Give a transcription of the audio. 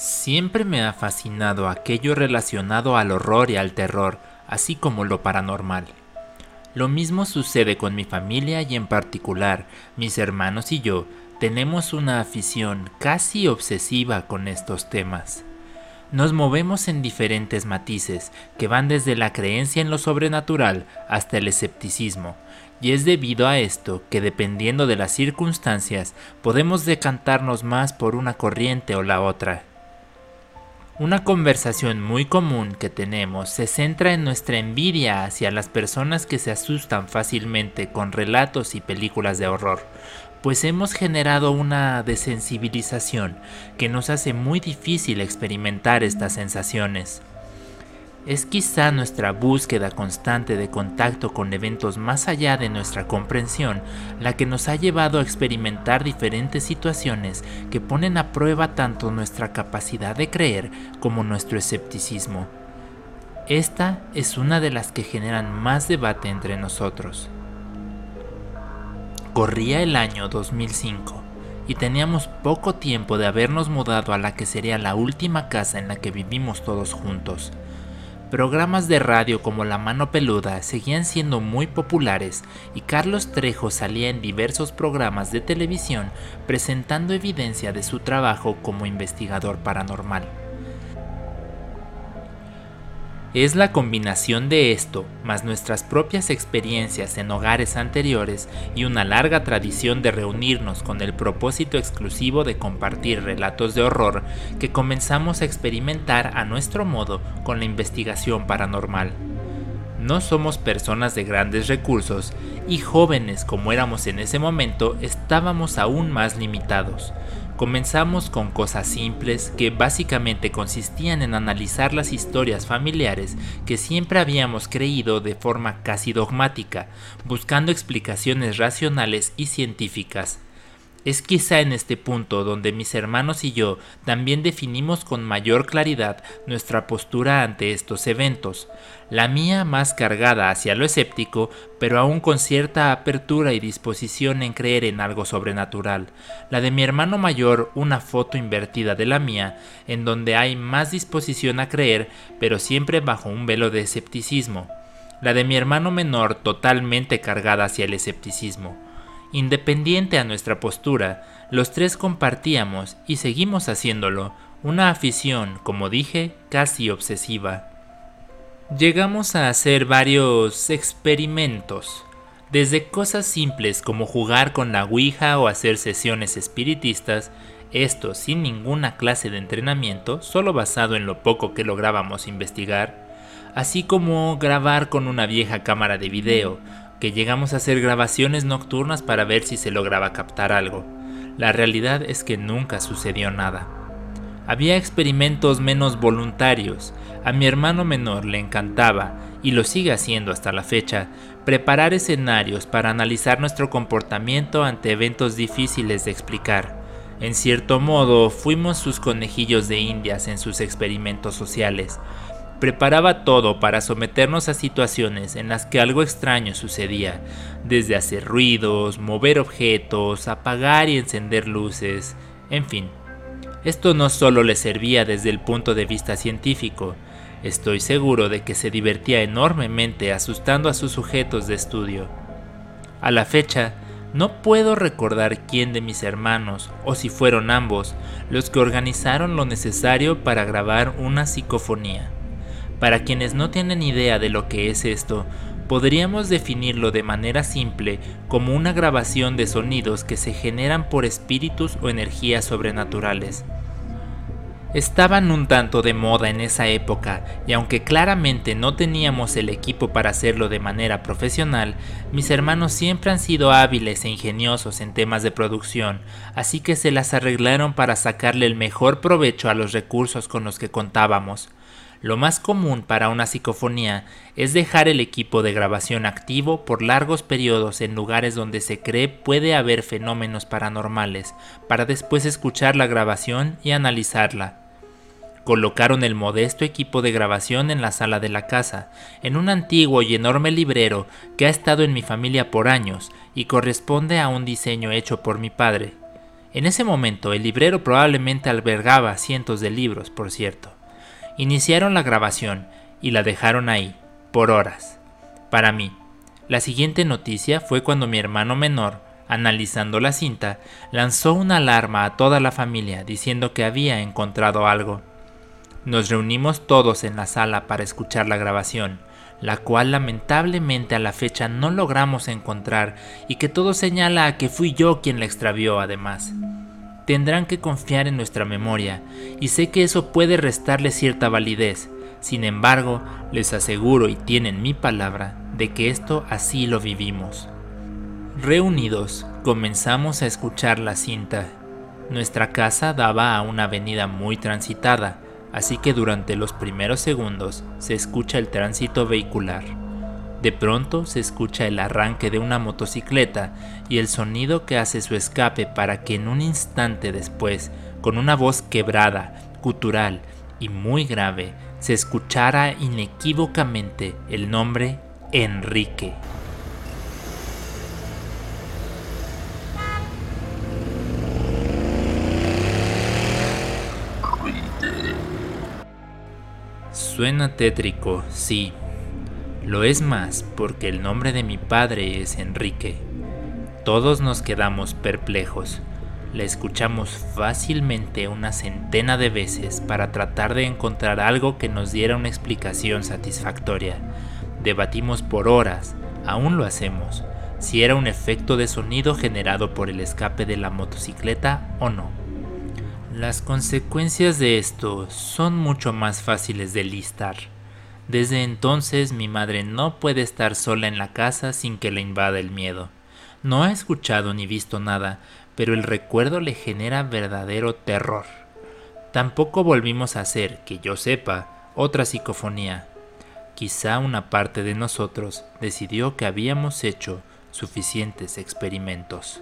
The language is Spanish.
Siempre me ha fascinado aquello relacionado al horror y al terror, así como lo paranormal. Lo mismo sucede con mi familia y en particular mis hermanos y yo tenemos una afición casi obsesiva con estos temas. Nos movemos en diferentes matices que van desde la creencia en lo sobrenatural hasta el escepticismo, y es debido a esto que dependiendo de las circunstancias podemos decantarnos más por una corriente o la otra. Una conversación muy común que tenemos se centra en nuestra envidia hacia las personas que se asustan fácilmente con relatos y películas de horror, pues hemos generado una desensibilización que nos hace muy difícil experimentar estas sensaciones. Es quizá nuestra búsqueda constante de contacto con eventos más allá de nuestra comprensión la que nos ha llevado a experimentar diferentes situaciones que ponen a prueba tanto nuestra capacidad de creer como nuestro escepticismo. Esta es una de las que generan más debate entre nosotros. Corría el año 2005 y teníamos poco tiempo de habernos mudado a la que sería la última casa en la que vivimos todos juntos. Programas de radio como La Mano Peluda seguían siendo muy populares y Carlos Trejo salía en diversos programas de televisión presentando evidencia de su trabajo como investigador paranormal. Es la combinación de esto, más nuestras propias experiencias en hogares anteriores y una larga tradición de reunirnos con el propósito exclusivo de compartir relatos de horror, que comenzamos a experimentar a nuestro modo con la investigación paranormal. No somos personas de grandes recursos y jóvenes como éramos en ese momento estábamos aún más limitados. Comenzamos con cosas simples que básicamente consistían en analizar las historias familiares que siempre habíamos creído de forma casi dogmática, buscando explicaciones racionales y científicas. Es quizá en este punto donde mis hermanos y yo también definimos con mayor claridad nuestra postura ante estos eventos, la mía más cargada hacia lo escéptico, pero aún con cierta apertura y disposición en creer en algo sobrenatural, la de mi hermano mayor una foto invertida de la mía, en donde hay más disposición a creer, pero siempre bajo un velo de escepticismo, la de mi hermano menor totalmente cargada hacia el escepticismo Independiente a nuestra postura, los tres compartíamos, y seguimos haciéndolo, una afición, como dije, casi obsesiva. Llegamos a hacer varios experimentos, desde cosas simples como jugar con la Ouija o hacer sesiones espiritistas, esto sin ninguna clase de entrenamiento, solo basado en lo poco que lográbamos investigar, así como grabar con una vieja cámara de video, que llegamos a hacer grabaciones nocturnas para ver si se lograba captar algo. La realidad es que nunca sucedió nada. Había experimentos menos voluntarios. A mi hermano menor le encantaba, y lo sigue haciendo hasta la fecha, preparar escenarios para analizar nuestro comportamiento ante eventos difíciles de explicar. En cierto modo, fuimos sus conejillos de indias en sus experimentos sociales, Preparaba todo para someternos a situaciones en las que algo extraño sucedía, desde hacer ruidos, mover objetos, apagar y encender luces, en fin. Esto no solo le servía desde el punto de vista científico, estoy seguro de que se divertía enormemente asustando a sus sujetos de estudio. A la fecha, no puedo recordar quién de mis hermanos, o si fueron ambos, los que organizaron lo necesario para grabar una psicofonía. Para quienes no tienen idea de lo que es esto, podríamos definirlo de manera simple como una grabación de sonidos que se generan por espíritus o energías sobrenaturales. Estaban un tanto de moda en esa época y aunque claramente no teníamos el equipo para hacerlo de manera profesional, mis hermanos siempre han sido hábiles e ingeniosos en temas de producción, así que se las arreglaron para sacarle el mejor provecho a los recursos con los que contábamos. Lo más común para una psicofonía es dejar el equipo de grabación activo por largos periodos en lugares donde se cree puede haber fenómenos paranormales, para después escuchar la grabación y analizarla. Colocaron el modesto equipo de grabación en la sala de la casa, en un antiguo y enorme librero que ha estado en mi familia por años y corresponde a un diseño hecho por mi padre. En ese momento el librero probablemente albergaba cientos de libros, por cierto. Iniciaron la grabación y la dejaron ahí, por horas. Para mí, la siguiente noticia fue cuando mi hermano menor, analizando la cinta, lanzó una alarma a toda la familia diciendo que había encontrado algo. Nos reunimos todos en la sala para escuchar la grabación, la cual lamentablemente a la fecha no logramos encontrar y que todo señala a que fui yo quien la extravió además. Tendrán que confiar en nuestra memoria y sé que eso puede restarle cierta validez, sin embargo les aseguro y tienen mi palabra de que esto así lo vivimos. Reunidos, comenzamos a escuchar la cinta. Nuestra casa daba a una avenida muy transitada, así que durante los primeros segundos se escucha el tránsito vehicular. De pronto se escucha el arranque de una motocicleta y el sonido que hace su escape para que en un instante después, con una voz quebrada, gutural y muy grave, se escuchara inequívocamente el nombre Enrique. Suena tétrico, sí. Lo es más porque el nombre de mi padre es Enrique. Todos nos quedamos perplejos. La escuchamos fácilmente una centena de veces para tratar de encontrar algo que nos diera una explicación satisfactoria. Debatimos por horas, aún lo hacemos, si era un efecto de sonido generado por el escape de la motocicleta o no. Las consecuencias de esto son mucho más fáciles de listar. Desde entonces mi madre no puede estar sola en la casa sin que le invada el miedo. No ha escuchado ni visto nada, pero el recuerdo le genera verdadero terror. Tampoco volvimos a hacer, que yo sepa, otra psicofonía. Quizá una parte de nosotros decidió que habíamos hecho suficientes experimentos.